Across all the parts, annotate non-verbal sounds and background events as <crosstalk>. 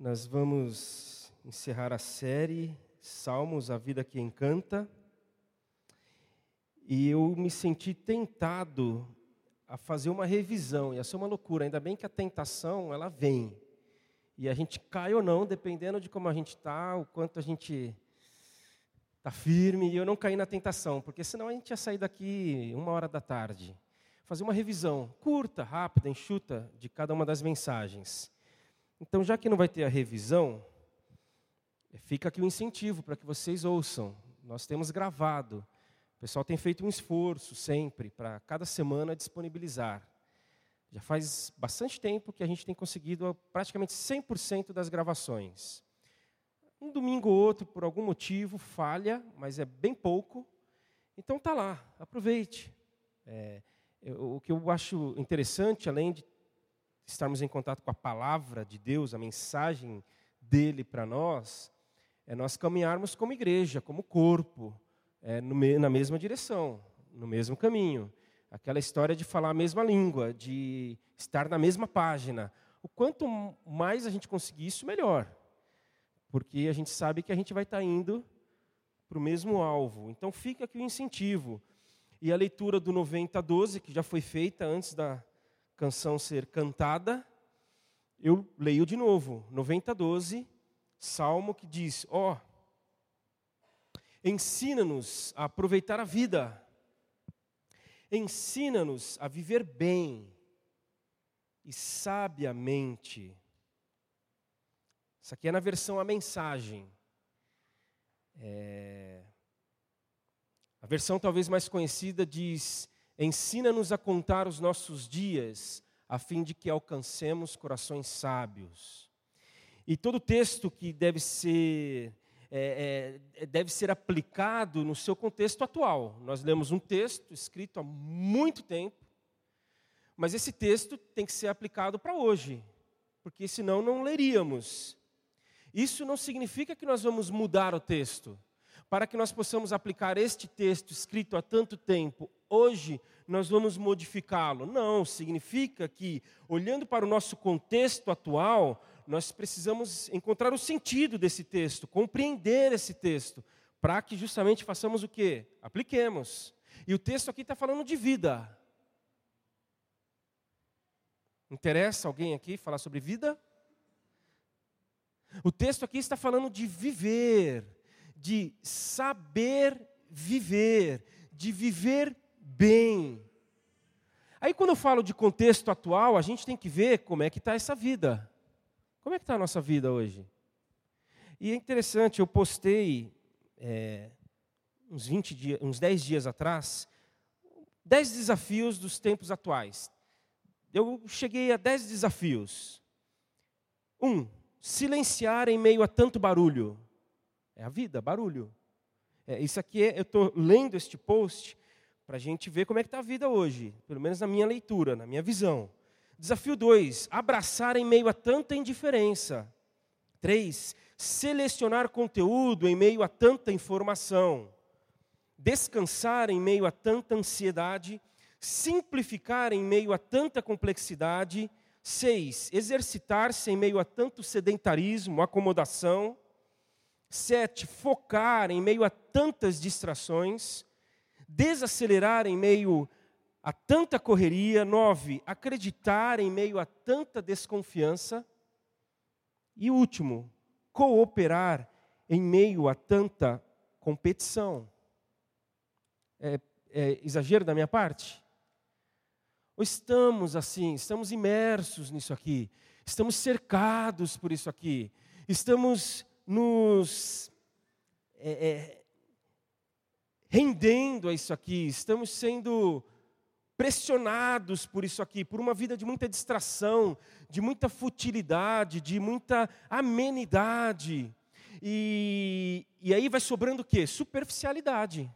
Nós vamos encerrar a série Salmos, a vida que encanta. E eu me senti tentado a fazer uma revisão, ia ser uma loucura, ainda bem que a tentação, ela vem. E a gente cai ou não, dependendo de como a gente está, o quanto a gente está firme, e eu não caí na tentação, porque senão a gente ia sair daqui uma hora da tarde. Fazer uma revisão curta, rápida, enxuta, de cada uma das mensagens. Então, já que não vai ter a revisão, fica aqui o um incentivo para que vocês ouçam. Nós temos gravado. O pessoal tem feito um esforço sempre para cada semana disponibilizar. Já faz bastante tempo que a gente tem conseguido praticamente 100% das gravações. Um domingo ou outro, por algum motivo, falha, mas é bem pouco. Então tá lá, aproveite. É, eu, o que eu acho interessante, além de estarmos em contato com a palavra de Deus, a mensagem dele para nós, é nós caminharmos como igreja, como corpo, é, no, na mesma direção, no mesmo caminho. Aquela história de falar a mesma língua, de estar na mesma página. O quanto mais a gente conseguir isso, melhor. Porque a gente sabe que a gente vai estar indo para o mesmo alvo. Então fica aqui o incentivo. E a leitura do 90 a 12, que já foi feita antes da, canção ser cantada, eu leio de novo, 90, 12, salmo que diz: Ó, oh, ensina-nos a aproveitar a vida, ensina-nos a viver bem e sabiamente. Isso aqui é na versão a mensagem. É... A versão talvez mais conhecida diz: Ensina-nos a contar os nossos dias, a fim de que alcancemos corações sábios. E todo texto que deve ser, é, é, deve ser aplicado no seu contexto atual. Nós lemos um texto escrito há muito tempo, mas esse texto tem que ser aplicado para hoje, porque senão não leríamos. Isso não significa que nós vamos mudar o texto. Para que nós possamos aplicar este texto escrito há tanto tempo hoje nós vamos modificá-lo. Não, significa que, olhando para o nosso contexto atual, nós precisamos encontrar o sentido desse texto, compreender esse texto, para que justamente façamos o quê? Apliquemos. E o texto aqui está falando de vida. Interessa alguém aqui falar sobre vida? O texto aqui está falando de viver, de saber viver, de viver bem. Aí, quando eu falo de contexto atual, a gente tem que ver como é que está essa vida. Como é que está a nossa vida hoje? E é interessante, eu postei é, uns, 20 dias, uns 10 dias atrás, 10 desafios dos tempos atuais. Eu cheguei a 10 desafios. Um, silenciar em meio a tanto barulho. É a vida, barulho. É, isso aqui, é, eu estou lendo este post para a gente ver como é que está a vida hoje, pelo menos na minha leitura, na minha visão. Desafio 2, abraçar em meio a tanta indiferença. 3, selecionar conteúdo em meio a tanta informação. Descansar em meio a tanta ansiedade. Simplificar em meio a tanta complexidade. 6, exercitar-se em meio a tanto sedentarismo, acomodação. 7, focar em meio a tantas distrações desacelerar em meio a tanta correria. Nove, acreditar em meio a tanta desconfiança. E último, cooperar em meio a tanta competição. É, é exagero da minha parte? Ou estamos assim, estamos imersos nisso aqui, estamos cercados por isso aqui, estamos nos é, é, rendendo a isso aqui, estamos sendo pressionados por isso aqui, por uma vida de muita distração, de muita futilidade, de muita amenidade. E, e aí vai sobrando o quê? Superficialidade.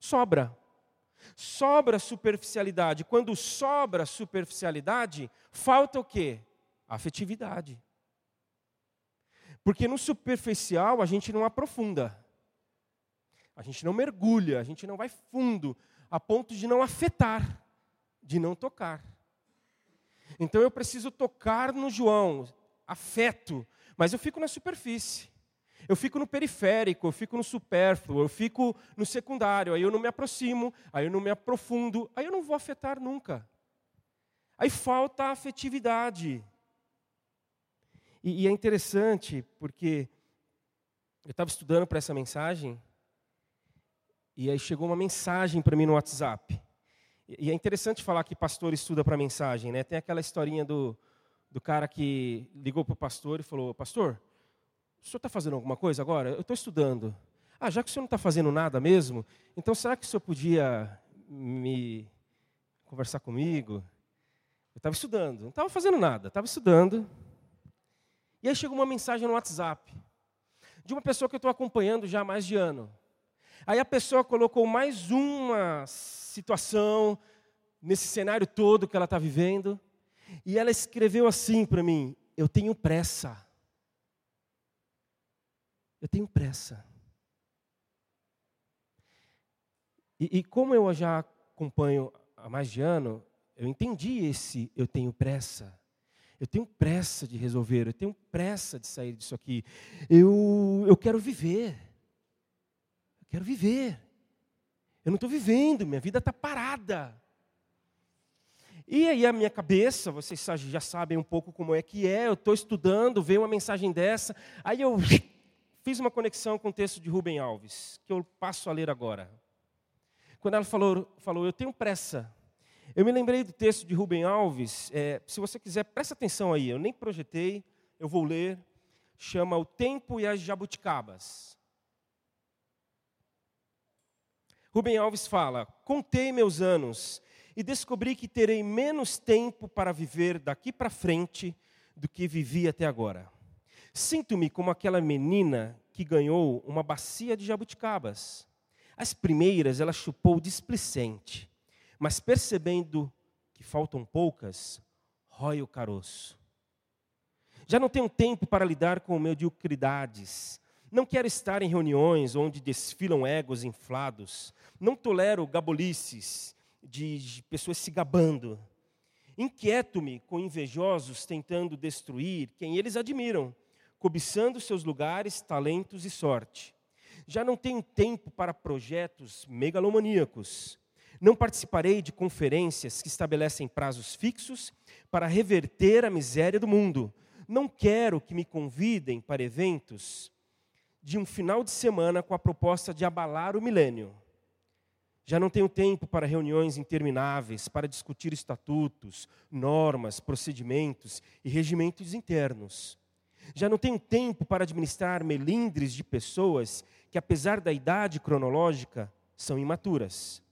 Sobra. Sobra superficialidade. Quando sobra superficialidade, falta o quê? Afetividade. Porque no superficial a gente não aprofunda. A gente não mergulha, a gente não vai fundo, a ponto de não afetar, de não tocar. Então eu preciso tocar no João, afeto. Mas eu fico na superfície. Eu fico no periférico, eu fico no supérfluo, eu fico no secundário, aí eu não me aproximo, aí eu não me aprofundo, aí eu não vou afetar nunca. Aí falta afetividade. E, e é interessante porque eu estava estudando para essa mensagem e aí chegou uma mensagem para mim no WhatsApp. E é interessante falar que pastor estuda para mensagem, né? Tem aquela historinha do, do cara que ligou para o pastor e falou: Pastor, o senhor está fazendo alguma coisa agora? Eu estou estudando. Ah, já que o senhor não está fazendo nada mesmo, então será que o senhor podia me conversar comigo? Eu estava estudando, não estava fazendo nada, estava estudando. E aí chegou uma mensagem no WhatsApp de uma pessoa que eu estou acompanhando já há mais de ano. Aí a pessoa colocou mais uma situação nesse cenário todo que ela está vivendo, e ela escreveu assim para mim: Eu tenho pressa. Eu tenho pressa. E, e, como eu já acompanho há mais de ano, eu entendi esse eu tenho pressa. Eu tenho pressa de resolver, eu tenho pressa de sair disso aqui. Eu, eu quero viver. Quero viver. Eu não estou vivendo, minha vida está parada. E aí a minha cabeça, vocês já sabem um pouco como é que é, eu estou estudando, veio uma mensagem dessa, aí eu <laughs> fiz uma conexão com o texto de Rubem Alves, que eu passo a ler agora. Quando ela falou, falou eu tenho pressa. Eu me lembrei do texto de Rubem Alves, é, se você quiser, presta atenção aí, eu nem projetei, eu vou ler, chama O Tempo e as Jabuticabas. Rubem Alves fala: Contei meus anos e descobri que terei menos tempo para viver daqui para frente do que vivi até agora. Sinto-me como aquela menina que ganhou uma bacia de jabuticabas. As primeiras ela chupou displicente, mas percebendo que faltam poucas, rói o caroço. Já não tenho tempo para lidar com mediocridades. Não quero estar em reuniões onde desfilam egos inflados. Não tolero gabolices de pessoas se gabando. Inquieto-me com invejosos tentando destruir quem eles admiram cobiçando seus lugares, talentos e sorte. Já não tenho tempo para projetos megalomaníacos. Não participarei de conferências que estabelecem prazos fixos para reverter a miséria do mundo. Não quero que me convidem para eventos de um final de semana com a proposta de abalar o milênio. Já não tenho tempo para reuniões intermináveis para discutir estatutos, normas, procedimentos e regimentos internos. Já não tenho tempo para administrar melindres de pessoas que, apesar da idade cronológica, são imaturas.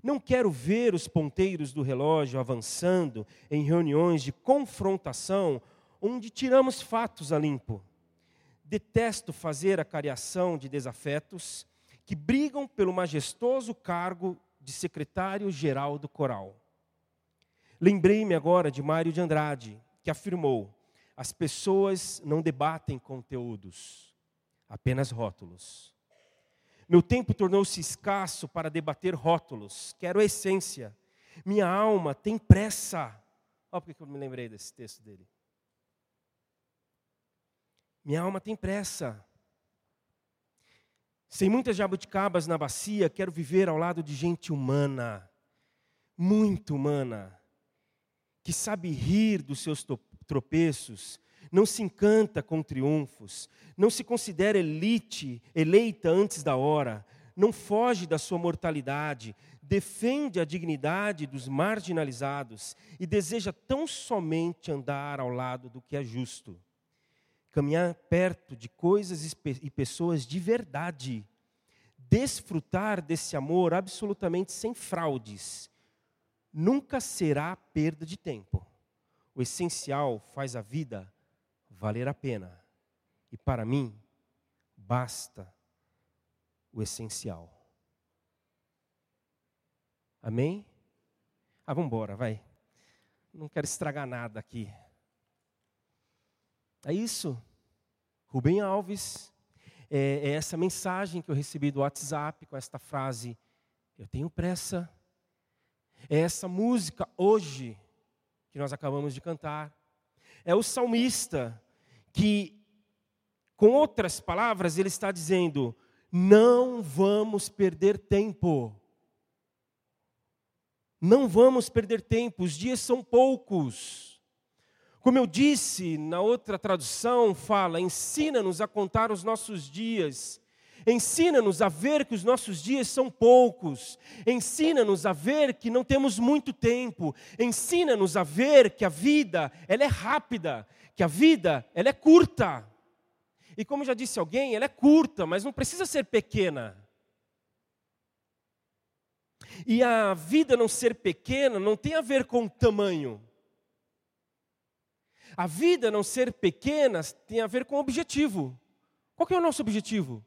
Não quero ver os ponteiros do relógio avançando em reuniões de confrontação onde tiramos fatos a limpo. Detesto fazer a cariação de desafetos que brigam pelo majestoso cargo de secretário-geral do coral. Lembrei-me agora de Mário de Andrade, que afirmou: as pessoas não debatem conteúdos, apenas rótulos. Meu tempo tornou-se escasso para debater rótulos, quero a essência. Minha alma tem pressa. Olha porque eu me lembrei desse texto dele. Minha alma tem pressa. Sem muitas jabuticabas na bacia, quero viver ao lado de gente humana, muito humana, que sabe rir dos seus tropeços, não se encanta com triunfos, não se considera elite, eleita antes da hora, não foge da sua mortalidade, defende a dignidade dos marginalizados e deseja tão somente andar ao lado do que é justo. Caminhar perto de coisas e pessoas de verdade, desfrutar desse amor absolutamente sem fraudes, nunca será perda de tempo. O essencial faz a vida valer a pena. E para mim, basta o essencial. Amém? Ah, vamos embora, vai. Não quero estragar nada aqui. É isso. Rubem Alves, é, é essa mensagem que eu recebi do WhatsApp com esta frase: Eu tenho pressa. É essa música hoje que nós acabamos de cantar. É o salmista que Com outras palavras, ele está dizendo: não vamos perder tempo. Não vamos perder tempo, os dias são poucos. Como eu disse na outra tradução, fala: ensina-nos a contar os nossos dias. Ensina-nos a ver que os nossos dias são poucos. Ensina-nos a ver que não temos muito tempo. Ensina-nos a ver que a vida, ela é rápida, que a vida, ela é curta. E como já disse alguém, ela é curta, mas não precisa ser pequena. E a vida não ser pequena não tem a ver com tamanho. A vida não ser pequena tem a ver com objetivo. Qual é o nosso objetivo?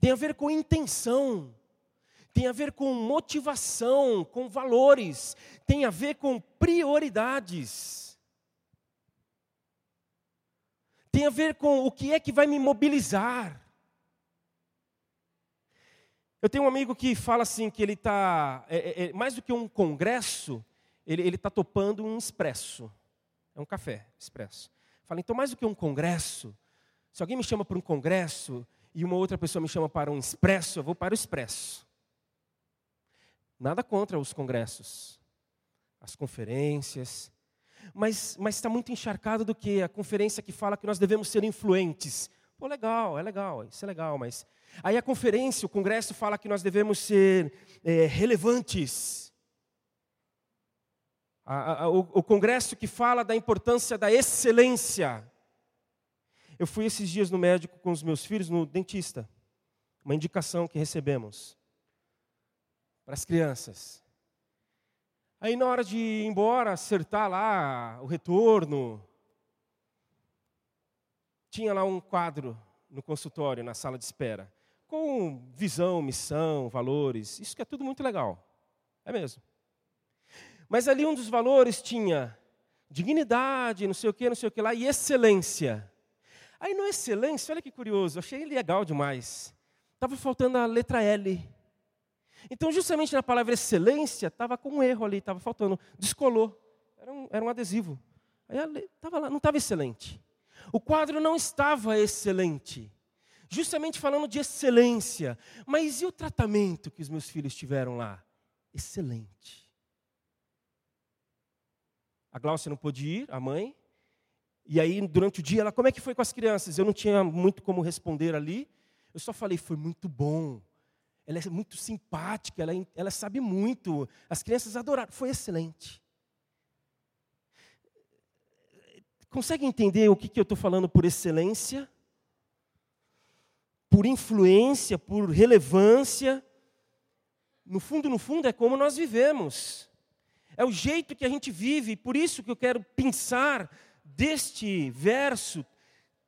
Tem a ver com intenção. Tem a ver com motivação, com valores, tem a ver com prioridades. Tem a ver com o que é que vai me mobilizar. Eu tenho um amigo que fala assim que ele está, é, é, é, mais do que um congresso, ele está topando um expresso. É um café, expresso. Fala, então mais do que um congresso, se alguém me chama para um congresso e uma outra pessoa me chama para um expresso, eu vou para o expresso. Nada contra os congressos, as conferências, mas está muito encharcado do que a conferência que fala que nós devemos ser influentes. Pô, legal, é legal, isso é legal, mas Aí a conferência, o congresso fala que nós devemos ser é, relevantes. A, a, o, o congresso que fala da importância da excelência. Eu fui esses dias no médico com os meus filhos, no dentista. Uma indicação que recebemos para as crianças. Aí na hora de ir embora, acertar lá o retorno, tinha lá um quadro no consultório, na sala de espera com visão, missão, valores. Isso que é tudo muito legal. É mesmo. Mas ali um dos valores tinha dignidade, não sei o que, não sei o que lá, e excelência. Aí no excelência, olha que curioso, achei legal demais. Estava faltando a letra L. Então, justamente na palavra excelência, estava com um erro ali, estava faltando, descolou. Era um, era um adesivo. Aí estava lá, não estava excelente. O quadro não estava excelente justamente falando de excelência. Mas e o tratamento que os meus filhos tiveram lá? Excelente. A Glaucia não pôde ir, a mãe. E aí, durante o dia, ela, como é que foi com as crianças? Eu não tinha muito como responder ali. Eu só falei, foi muito bom. Ela é muito simpática, ela, ela sabe muito. As crianças adoraram, foi excelente. Consegue entender o que, que eu estou falando por excelência? por influência, por relevância. No fundo, no fundo, é como nós vivemos. É o jeito que a gente vive, por isso que eu quero pensar deste verso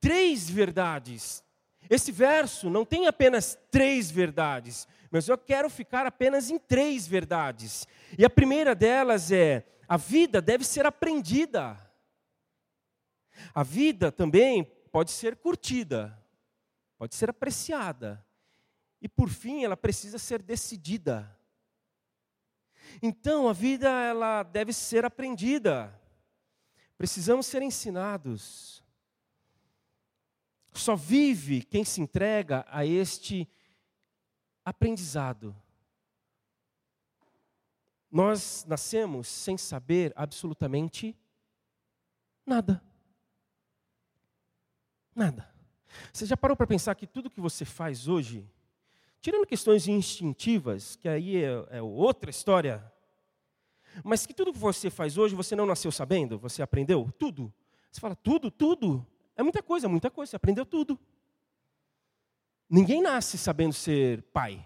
três verdades. Esse verso não tem apenas três verdades, mas eu quero ficar apenas em três verdades. E a primeira delas é: a vida deve ser aprendida. A vida também pode ser curtida pode ser apreciada. E por fim, ela precisa ser decidida. Então, a vida ela deve ser aprendida. Precisamos ser ensinados. Só vive quem se entrega a este aprendizado. Nós nascemos sem saber absolutamente nada. Nada. Você já parou para pensar que tudo que você faz hoje, tirando questões instintivas, que aí é, é outra história, mas que tudo que você faz hoje você não nasceu sabendo, você aprendeu tudo. Você fala, tudo, tudo. É muita coisa, muita coisa, você aprendeu tudo. Ninguém nasce sabendo ser pai.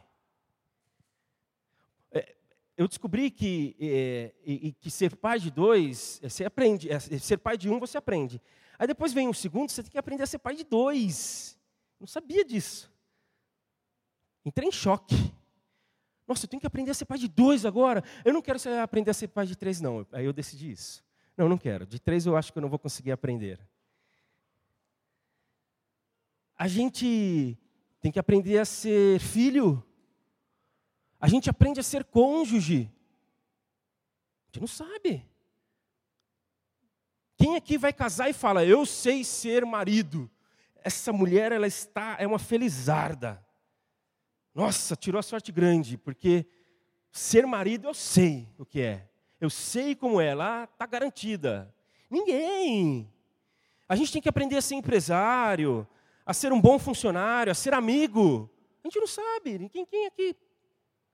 É, eu descobri que, é, que ser pai de dois, é, você aprende, é, ser pai de um você aprende. Aí depois vem um segundo, você tem que aprender a ser pai de dois. Não sabia disso. Entrei em choque. Nossa, eu tenho que aprender a ser pai de dois agora. Eu não quero aprender a ser pai de três, não. Aí eu decidi isso. Não, não quero. De três eu acho que eu não vou conseguir aprender. A gente tem que aprender a ser filho. A gente aprende a ser cônjuge. A gente não sabe Quem aqui vai casar e fala, eu sei ser marido? Essa mulher, ela está, é uma felizarda. Nossa, tirou a sorte grande, porque ser marido eu sei o que é. Eu sei como é, lá está garantida. Ninguém. A gente tem que aprender a ser empresário, a ser um bom funcionário, a ser amigo. A gente não sabe. Quem, quem aqui?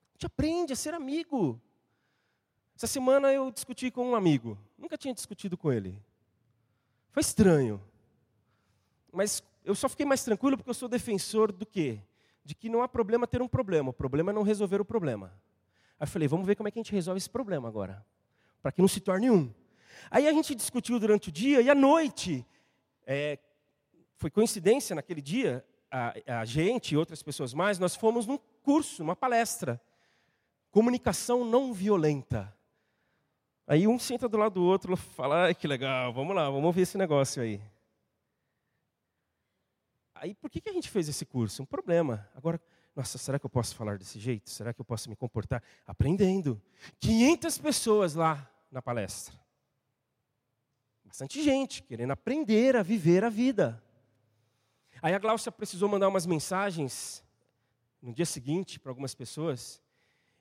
A gente aprende a ser amigo. Essa semana eu discuti com um amigo. Nunca tinha discutido com ele. Foi estranho. Mas eu só fiquei mais tranquilo porque eu sou defensor do quê? De que não há problema ter um problema. O problema é não resolver o problema. Aí eu falei, vamos ver como é que a gente resolve esse problema agora. Para que não se torne um. Aí a gente discutiu durante o dia e à noite, é, foi coincidência naquele dia, a, a gente e outras pessoas mais, nós fomos num curso, numa palestra. Comunicação não violenta. Aí um senta do lado do outro e fala, ah, que legal, vamos lá, vamos ver esse negócio aí. Aí por que, que a gente fez esse curso? Um problema. Agora, nossa, será que eu posso falar desse jeito? Será que eu posso me comportar? Aprendendo. 500 pessoas lá na palestra. Bastante gente querendo aprender a viver a vida. Aí a Glaucia precisou mandar umas mensagens no dia seguinte para algumas pessoas.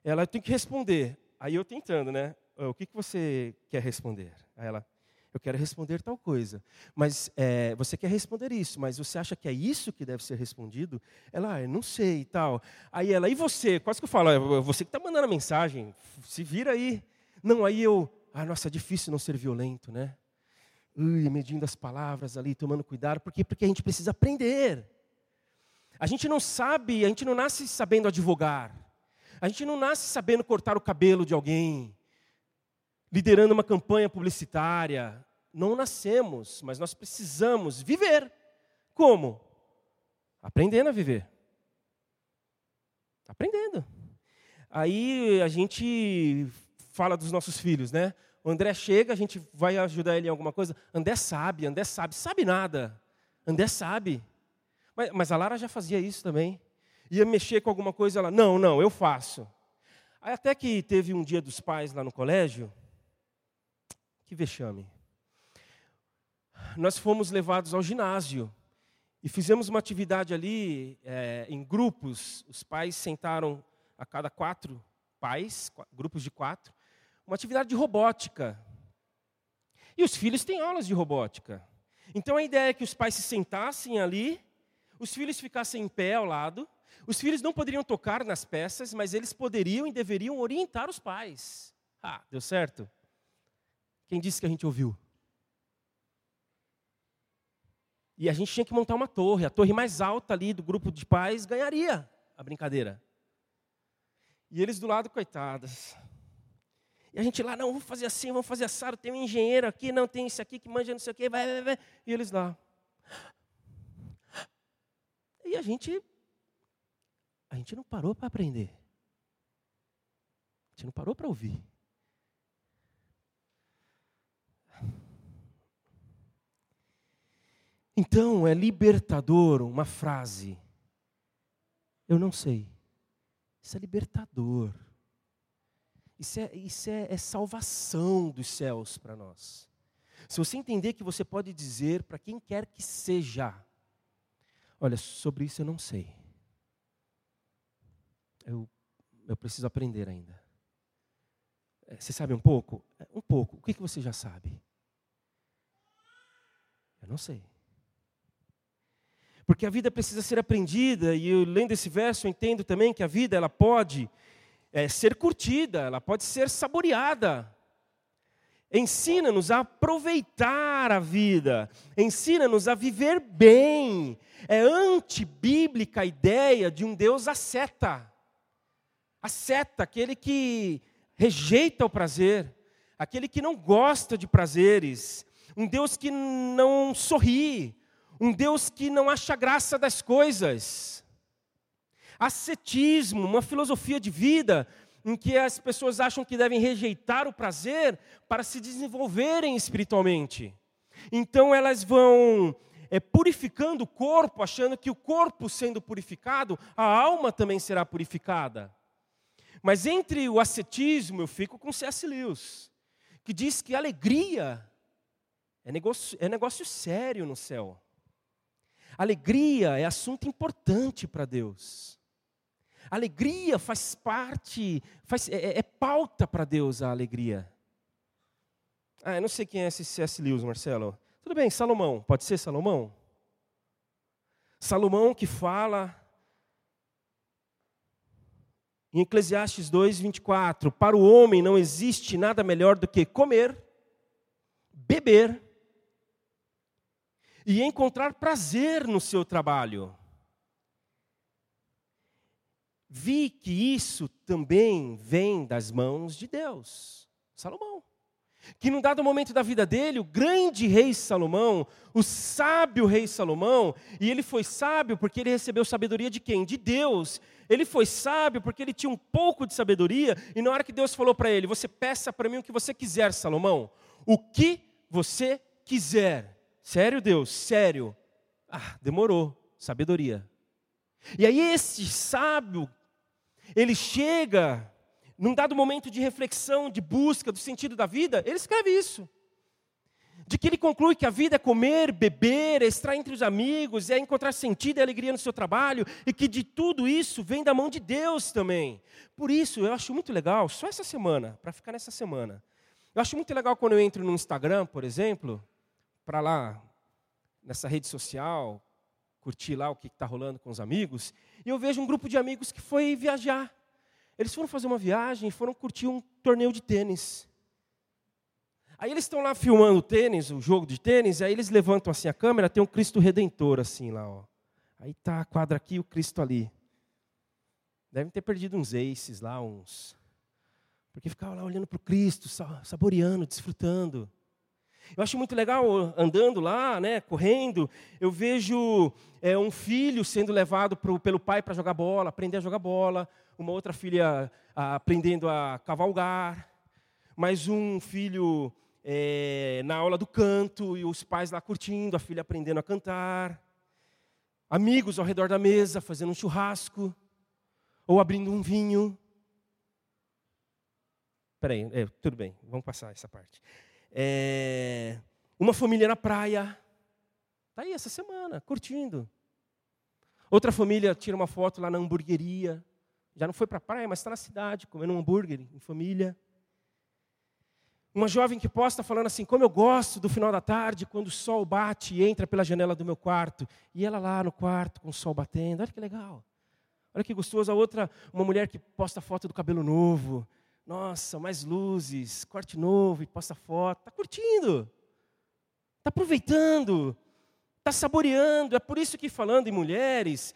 Ela tem que responder. Aí eu tentando, né? o que, que você quer responder? Aí ela, eu quero responder tal coisa. Mas é, você quer responder isso, mas você acha que é isso que deve ser respondido? Ela, ah, eu não sei e tal. Aí ela, e você? Quase que eu falo, é você que está mandando a mensagem, se vira aí. Não, aí eu, ah, nossa, é difícil não ser violento, né? Ui, medindo as palavras ali, tomando cuidado, porque porque a gente precisa aprender. A gente não sabe, a gente não nasce sabendo advogar. A gente não nasce sabendo cortar o cabelo de alguém liderando uma campanha publicitária. Não nascemos, mas nós precisamos viver. Como? Aprendendo a viver. Aprendendo. Aí a gente fala dos nossos filhos, né? O André chega, a gente vai ajudar ele em alguma coisa. André sabe, André sabe, sabe nada. André sabe. Mas, mas a Lara já fazia isso também. Ia mexer com alguma coisa, ela, não, não, eu faço. Aí até que teve um dia dos pais lá no colégio, que vexame. Nós fomos levados ao ginásio e fizemos uma atividade ali é, em grupos. Os pais sentaram a cada quatro pais, grupos de quatro, uma atividade de robótica. E os filhos têm aulas de robótica. Então a ideia é que os pais se sentassem ali, os filhos ficassem em pé ao lado. Os filhos não poderiam tocar nas peças, mas eles poderiam e deveriam orientar os pais. Ah, deu certo? Quem disse que a gente ouviu? E a gente tinha que montar uma torre. A torre mais alta ali do grupo de pais ganharia a brincadeira. E eles do lado, coitadas. E a gente lá, não, vamos fazer assim, vamos fazer assado. Tem um engenheiro aqui, não, tem isso aqui que manja não sei o quê, vai, vai, vai. E eles lá. E a gente, a gente não parou para aprender. A gente não parou para ouvir. Então é libertador uma frase. Eu não sei. Isso é libertador. Isso é, isso é, é salvação dos céus para nós. Se você entender que você pode dizer para quem quer que seja: Olha, sobre isso eu não sei. Eu, eu preciso aprender ainda. É, você sabe um pouco? É, um pouco. O que, que você já sabe? Eu não sei. Porque a vida precisa ser aprendida, e eu lendo esse verso eu entendo também que a vida ela pode é, ser curtida, ela pode ser saboreada. Ensina-nos a aproveitar a vida, ensina-nos a viver bem. É antibíblica a ideia de um Deus asceta. Asceta, aquele que rejeita o prazer, aquele que não gosta de prazeres, um Deus que não sorri, um Deus que não acha graça das coisas. Ascetismo, uma filosofia de vida em que as pessoas acham que devem rejeitar o prazer para se desenvolverem espiritualmente. Então elas vão é, purificando o corpo, achando que o corpo sendo purificado, a alma também será purificada. Mas entre o ascetismo, eu fico com C.S. Lewis, que diz que alegria É negócio, é negócio sério no céu. Alegria é assunto importante para Deus. Alegria faz parte, faz, é, é, é pauta para Deus a alegria. Ah, eu não sei quem é esse C.S. Lewis, Marcelo. Tudo bem, Salomão. Pode ser Salomão? Salomão que fala em Eclesiastes 2, 24: Para o homem não existe nada melhor do que comer, beber e encontrar prazer no seu trabalho. Vi que isso também vem das mãos de Deus. Salomão que num dado momento da vida dele, o grande rei Salomão, o sábio rei Salomão, e ele foi sábio porque ele recebeu sabedoria de quem? De Deus. Ele foi sábio porque ele tinha um pouco de sabedoria, e na hora que Deus falou para ele: Você peça para mim o que você quiser, Salomão. O que você quiser. Sério, Deus? Sério. Ah, demorou. Sabedoria. E aí, esse sábio, ele chega num dado momento de reflexão, de busca do sentido da vida, ele escreve isso. De que ele conclui que a vida é comer, beber, é estar entre os amigos, é encontrar sentido e alegria no seu trabalho, e que de tudo isso vem da mão de Deus também. Por isso, eu acho muito legal, só essa semana, para ficar nessa semana. Eu acho muito legal quando eu entro no Instagram, por exemplo, para lá, nessa rede social, curtir lá o que está rolando com os amigos, e eu vejo um grupo de amigos que foi viajar. Eles foram fazer uma viagem e foram curtir um torneio de tênis. Aí eles estão lá filmando o tênis, o jogo de tênis, aí eles levantam assim a câmera, tem um Cristo Redentor assim lá, ó. Aí tá a quadra aqui e o Cristo ali. Devem ter perdido uns aces lá, uns. Porque ficava lá olhando para o Cristo, saboreando, desfrutando. Eu acho muito legal andando lá, né, correndo. Eu vejo é, um filho sendo levado pro, pelo pai para jogar bola, aprender a jogar bola uma outra filha ah, aprendendo a cavalgar, mais um filho é, na aula do canto e os pais lá curtindo, a filha aprendendo a cantar, amigos ao redor da mesa fazendo um churrasco ou abrindo um vinho. Peraí, é, tudo bem, vamos passar essa parte. É, uma família na praia, está aí essa semana, curtindo. Outra família tira uma foto lá na hamburgueria. Já não foi para a praia, mas está na cidade, comendo um hambúrguer em família. Uma jovem que posta falando assim: como eu gosto do final da tarde, quando o sol bate e entra pela janela do meu quarto. E ela lá no quarto, com o sol batendo. Olha que legal. Olha que gostoso. A outra, uma mulher que posta foto do cabelo novo. Nossa, mais luzes, corte novo e posta foto. Está curtindo. Está aproveitando. Está saboreando. É por isso que, falando em mulheres,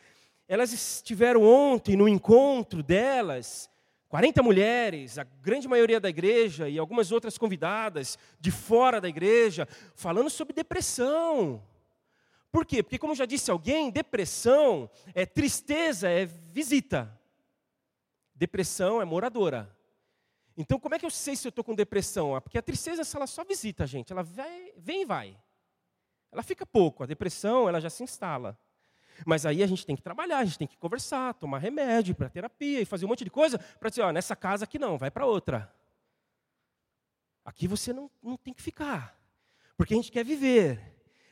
elas estiveram ontem no encontro delas, 40 mulheres, a grande maioria da igreja e algumas outras convidadas de fora da igreja, falando sobre depressão. Por quê? Porque, como já disse alguém, depressão é tristeza, é visita. Depressão é moradora. Então, como é que eu sei se eu estou com depressão? Ah, porque a tristeza ela só visita a gente, ela vem e vai. Ela fica pouco, a depressão ela já se instala. Mas aí a gente tem que trabalhar, a gente tem que conversar, tomar remédio para terapia e fazer um monte de coisa para dizer, ó, nessa casa aqui não, vai para outra. Aqui você não, não tem que ficar. Porque a gente quer viver,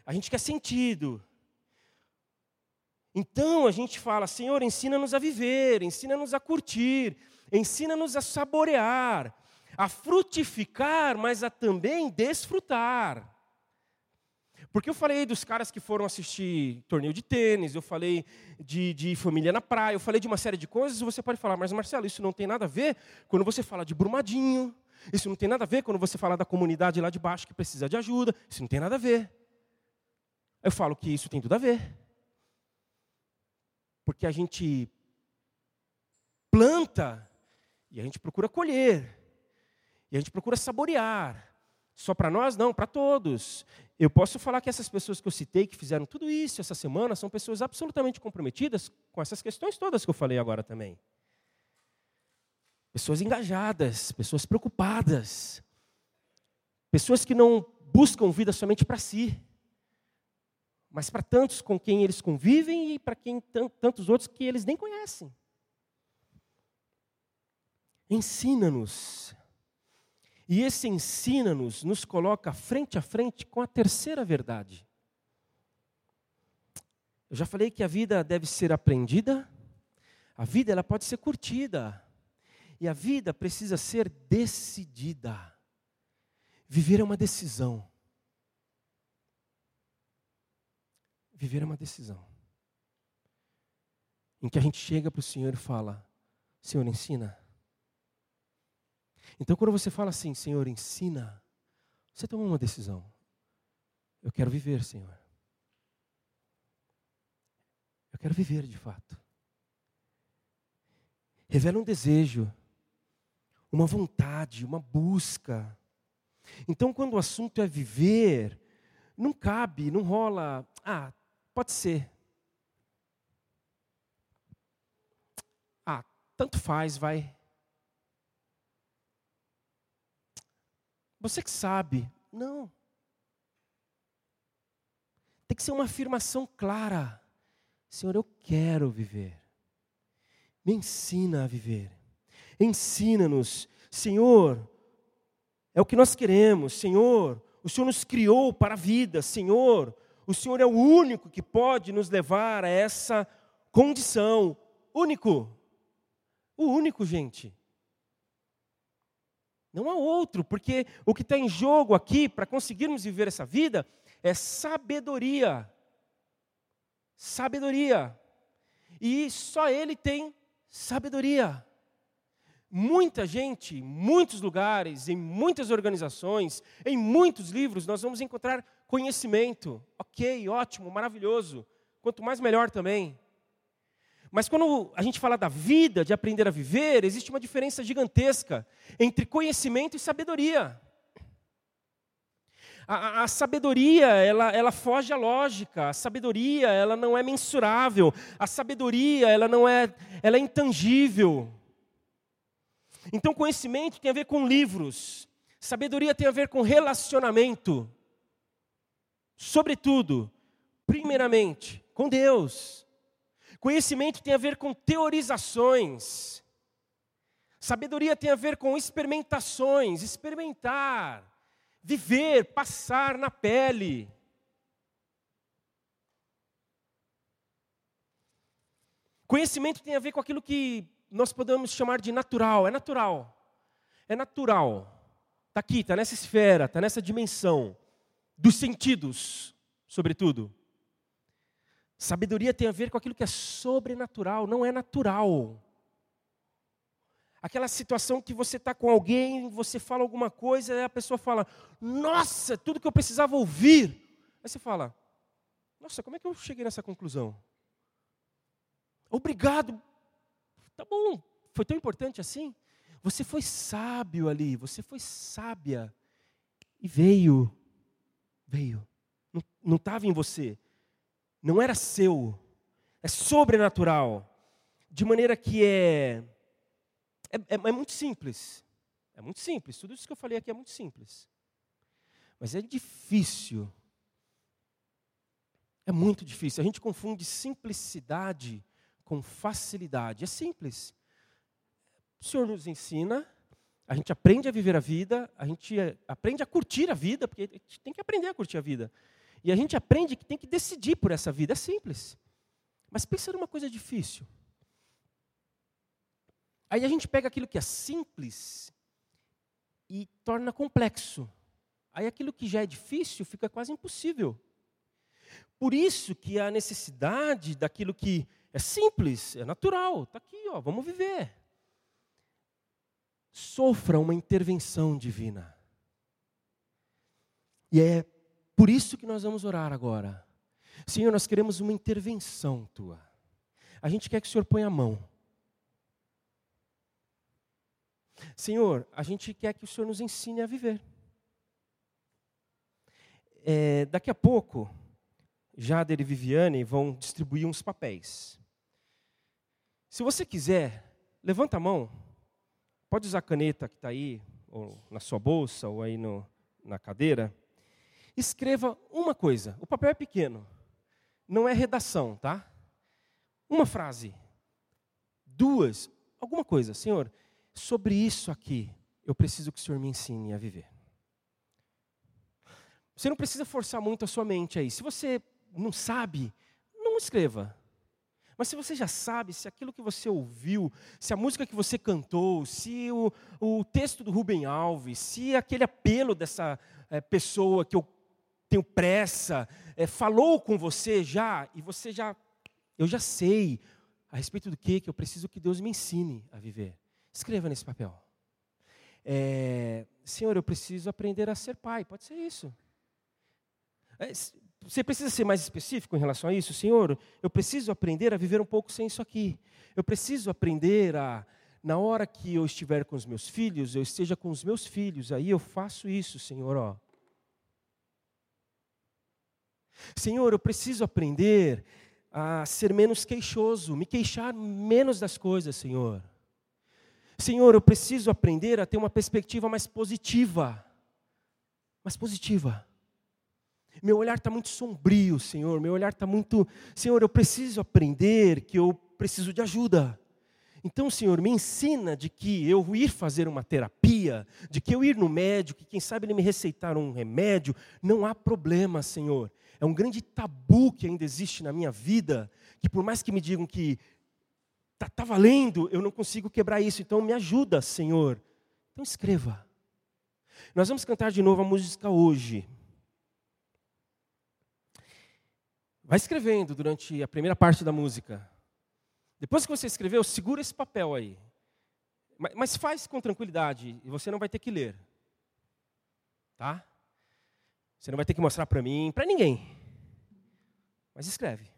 a gente quer sentido. Então a gente fala, Senhor, ensina-nos a viver, ensina-nos a curtir, ensina-nos a saborear, a frutificar, mas a também desfrutar. Porque eu falei dos caras que foram assistir torneio de tênis, eu falei de, de, família na praia, eu falei de uma série de coisas, você pode falar, mas Marcelo, isso não tem nada a ver quando você fala de Brumadinho, isso não tem nada a ver quando você fala da comunidade lá de baixo que precisa de ajuda, isso não tem nada a ver. Eu falo que isso tem tudo a ver. Porque a gente planta e a gente procura colher, e a gente procura saborear. Só para nós? Não, para todos. Eu posso falar que essas pessoas que eu citei, que fizeram tudo isso essa semana, são pessoas absolutamente comprometidas com essas questões todas que eu falei agora também. Pessoas engajadas, pessoas preocupadas, pessoas que não buscam vida somente para si, mas para tantos com quem eles convivem e para quem tantos outros que eles nem conhecem. Ensina-nos E esse ensina-nos nos coloca frente a frente com a terceira verdade. Eu já falei que a vida deve ser aprendida, a vida ela pode ser curtida, e a vida precisa ser decidida. Viver é uma decisão. Viver é uma decisão. Em que a gente chega para o Senhor e fala: Senhor, ensina. Então, quando você fala assim, Senhor, ensina, você toma uma decisão. Eu quero viver, Senhor. Eu quero viver de fato. Revela um desejo, uma vontade, uma busca. Então, quando o assunto é viver, não cabe, não rola. Ah, pode ser. Ah, tanto faz, vai. Você que sabe. Não. Tem que ser uma afirmação clara. Senhor, eu quero viver. Me ensina a viver. Ensina-nos. Senhor, é o que nós queremos. Senhor, o Senhor nos criou para a vida. Senhor, o Senhor é o único que pode nos levar a essa condição. Único. O único, gente. Não há outro, porque o que está em jogo aqui, para conseguirmos viver essa vida, é sabedoria. Sabedoria. E só Ele tem sabedoria. Muita gente, em muitos lugares, em muitas organizações, em muitos livros, nós vamos encontrar conhecimento. Ok, ótimo, maravilhoso. Quanto mais, melhor também. Mas quando a gente fala da vida, de aprender a viver, existe uma diferença gigantesca entre conhecimento e sabedoria. A, a, sabedoria, ela, ela foge à lógica. A sabedoria, ela não é mensurável. A sabedoria, ela não é, ela é intangível. Então, conhecimento tem a ver com livros. Sabedoria tem a ver com relacionamento. Sobretudo, primeiramente, com Deus. Conhecimento tem a ver com teorizações. Sabedoria tem a ver com experimentações, experimentar, viver, passar na pele. Conhecimento tem a ver com aquilo que nós podemos chamar de natural. É natural. É natural. Está aqui, está nessa esfera, está nessa dimensão dos sentidos, sobretudo. Sabedoria tem a ver com aquilo que é sobrenatural, não é natural. Aquela situação que você está com alguém, você fala alguma coisa, e a pessoa fala: Nossa, tudo que eu precisava ouvir. Aí você fala: Nossa, como é que eu cheguei nessa conclusão? Obrigado. Tá bom, foi tão importante assim? Você foi sábio ali, você foi sábia. E veio, veio. Não estava em você, não era seu, é sobrenatural. De maneira que é, é, é, é muito simples. É muito simples. Tudo isso que eu falei aqui é muito simples. Mas é difícil. É muito difícil. A gente confunde simplicidade com facilidade. É simples. O Senhor nos ensina, a gente aprende a viver a vida, a gente aprende a curtir a vida, porque a gente tem que aprender a curtir a vida. E a gente aprende que tem que decidir por essa vida. É simples. Mas pensa numa coisa difícil. Aí a gente pega aquilo que é simples e torna complexo. Aí aquilo que já é difícil fica quase impossível. Por isso que a necessidade daquilo que é simples, é natural, está aqui, ó, vamos viver. Sofra uma intervenção divina. E é por isso que nós vamos orar agora. Senhor, nós queremos uma intervenção tua. A gente quer que o Senhor ponha a mão. Senhor, a gente quer que o Senhor nos ensine a viver. É, daqui a pouco, Jader e Viviane vão distribuir uns papéis. Se você quiser, levanta a mão. Pode usar a caneta que está aí, ou na sua bolsa, ou aí no, na cadeira escreva uma coisa. O papel é pequeno. Não é redação, tá? Uma frase. Duas. Alguma coisa. Senhor, sobre isso aqui, eu preciso que o Senhor me ensine a viver. Você não precisa forçar muito a sua mente aí. Se você não sabe, não escreva. Mas se você já sabe, se aquilo que você ouviu, se a música que você cantou, se o, o texto do Rubem Alves, se aquele apelo dessa é, pessoa que eu tenho pressa, é, falou com você já, e você já, eu já sei a respeito do que, que eu preciso que Deus me ensine a viver. Escreva nesse papel. É, Senhor, eu preciso aprender a ser pai. Pode ser isso. É, você precisa ser mais específico em relação a isso? Senhor, eu preciso aprender a viver um pouco sem isso aqui. Eu preciso aprender a, na hora que eu estiver com os meus filhos, eu esteja com os meus filhos. Aí eu faço isso, Senhor, ó. Senhor, eu preciso aprender a ser menos queixoso, me queixar menos das coisas, Senhor. Senhor, eu preciso aprender a ter uma perspectiva mais positiva. Mais positiva. Meu olhar está muito sombrio, Senhor. Meu olhar está muito. Senhor, eu preciso aprender que eu preciso de ajuda. Então, Senhor, me ensina de que eu ir fazer uma terapia, de que eu ir no médico, que quem sabe ele me receitar um remédio, não há problema, Senhor é um grande tabu que ainda existe na minha vida, que por mais que me digam que está tá valendo, eu não consigo quebrar isso. Então me ajuda, Senhor. Então escreva. Nós vamos cantar de novo a música hoje. Vai escrevendo durante a primeira parte da música. Depois que você escreveu, segura esse papel aí. Mas faz com tranquilidade e você não vai ter que ler. Tá? Você não vai ter que mostrar para mim, para ninguém. Mas escreve.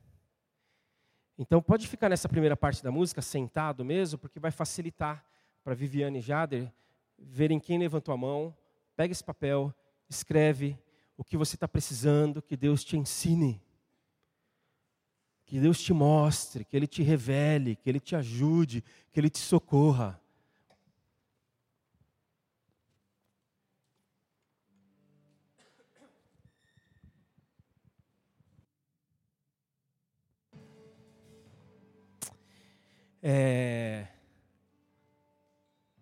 Então pode ficar nessa primeira parte da música sentado mesmo, porque vai facilitar para Viviane e Jader verem quem levantou a mão. Pega esse papel, escreve o que você está precisando, que Deus te ensine. Que Deus te mostre, que Ele te revele, que Ele te ajude, que Ele te socorra. É...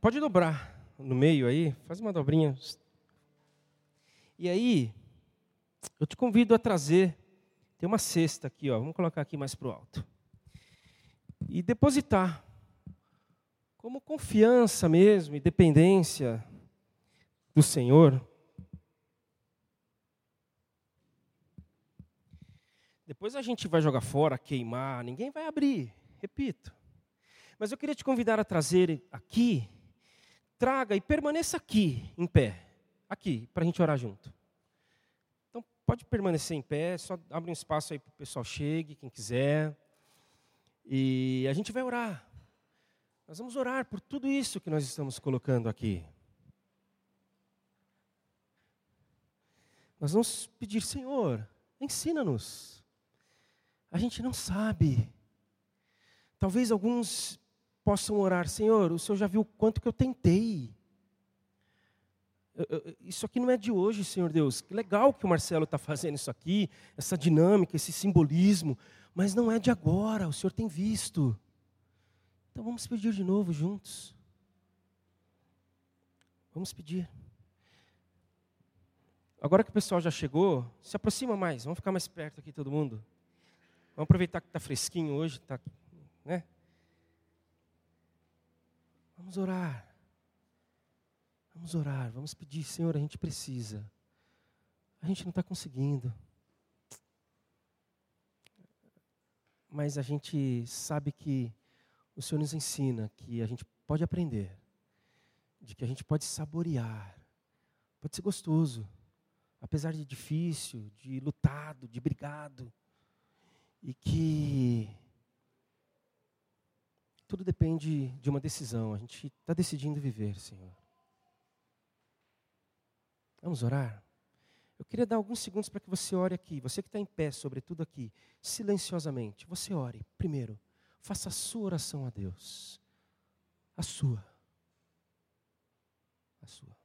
Pode dobrar no meio aí, faz uma dobrinha. E aí, eu te convido a trazer, tem uma cesta aqui, ó, vamos colocar aqui mais para o alto. E depositar, como confiança mesmo e dependência do Senhor. Depois a gente vai jogar fora, queimar, ninguém vai abrir, repito. Mas eu queria te convidar a trazer aqui, traga e permaneça aqui, em pé, aqui, para a gente orar junto. Então, pode permanecer em pé, só abre um espaço aí para o pessoal chegue, quem quiser. E a gente vai orar. Nós vamos orar por tudo isso que nós estamos colocando aqui. Nós vamos pedir, Senhor, ensina-nos. A gente não sabe. Talvez alguns possam orar: Senhor, o Senhor já viu o quanto que eu tentei. Isso aqui não é de hoje, Senhor Deus. Que legal que o Marcelo está fazendo isso aqui, essa dinâmica, esse simbolismo, mas não é de agora, o Senhor tem visto. Então vamos pedir de novo juntos. Vamos pedir. Agora que o pessoal já chegou, se aproxima mais, vamos ficar mais perto aqui todo mundo. Vamos aproveitar que está fresquinho hoje, tá, né? Vamos orar. Vamos orar, vamos pedir, Senhor, a gente precisa. A gente não está conseguindo. Mas a gente sabe que o Senhor nos ensina que a gente pode aprender, de que a gente pode saborear. Pode ser gostoso, apesar de difícil, de lutado, de brigado. E que tudo depende de uma decisão. A gente está decidindo viver, Senhor. Vamos orar? Eu queria dar alguns segundos para que você ore aqui. Você que está em pé, sobretudo aqui, silenciosamente. Você ore. Primeiro, faça a sua oração a Deus. A sua. A sua.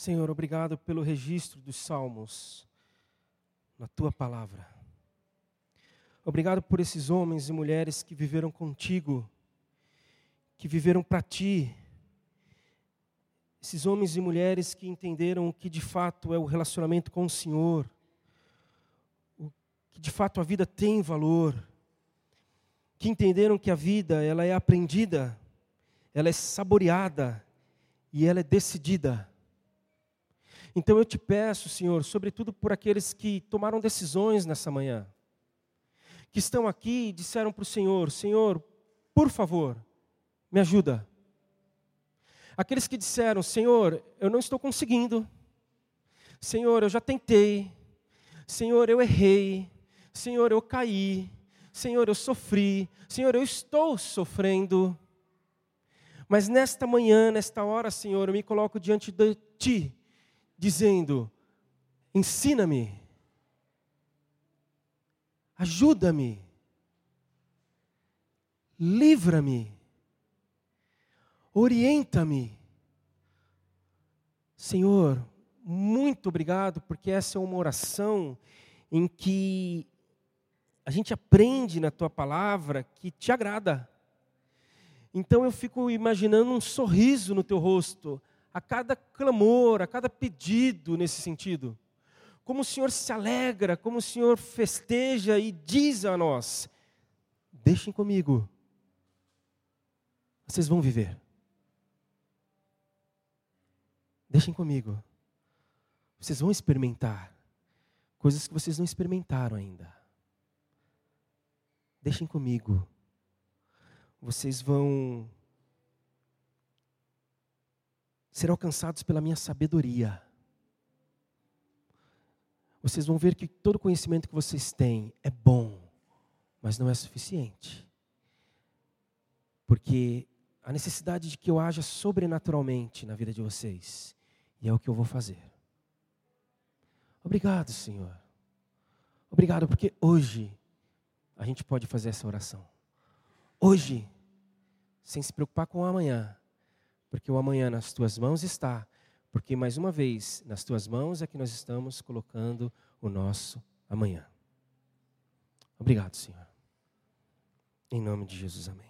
Senhor, obrigado pelo registro dos salmos na tua palavra. Obrigado por esses homens e mulheres que viveram contigo, que viveram para ti. Esses homens e mulheres que entenderam o que de fato é o relacionamento com o Senhor, o que de fato a vida tem valor, que entenderam que a vida ela é aprendida, ela é saboreada e ela é decidida. Então eu te peço, Senhor, sobretudo por aqueles que tomaram decisões nessa manhã, que estão aqui e disseram para o Senhor: Senhor, por favor, me ajuda. Aqueles que disseram: Senhor, eu não estou conseguindo. Senhor, eu já tentei. Senhor, eu errei. Senhor, eu caí. Senhor, eu sofri. Senhor, eu estou sofrendo. Mas nesta manhã, nesta hora, Senhor, eu me coloco diante de Ti dizendo: ensina-me, ajuda-me, livra-me, orienta-me. Senhor, muito obrigado, porque essa é uma oração em que a gente aprende na tua palavra que te agrada. Então eu fico imaginando um sorriso no teu rosto, a cada clamor, a cada pedido nesse sentido. Como o Senhor se alegra, como o Senhor festeja e diz a nós: deixem comigo, vocês vão viver. Deixem comigo, vocês vão experimentar coisas que vocês não experimentaram ainda. Deixem comigo, vocês vão ser alcançados pela minha sabedoria. Vocês vão ver que todo conhecimento que vocês têm é bom, mas não é suficiente. Porque a necessidade de que eu haja sobrenaturalmente na vida de vocês, e é o que eu vou fazer. Obrigado, Senhor. Obrigado, porque hoje a gente pode fazer essa oração. Hoje, sem se preocupar com o amanhã, porque o amanhã nas tuas mãos está, porque mais uma vez, nas tuas mãos é que nós estamos colocando o nosso amanhã. Obrigado, Senhor. Em nome de Jesus, amém.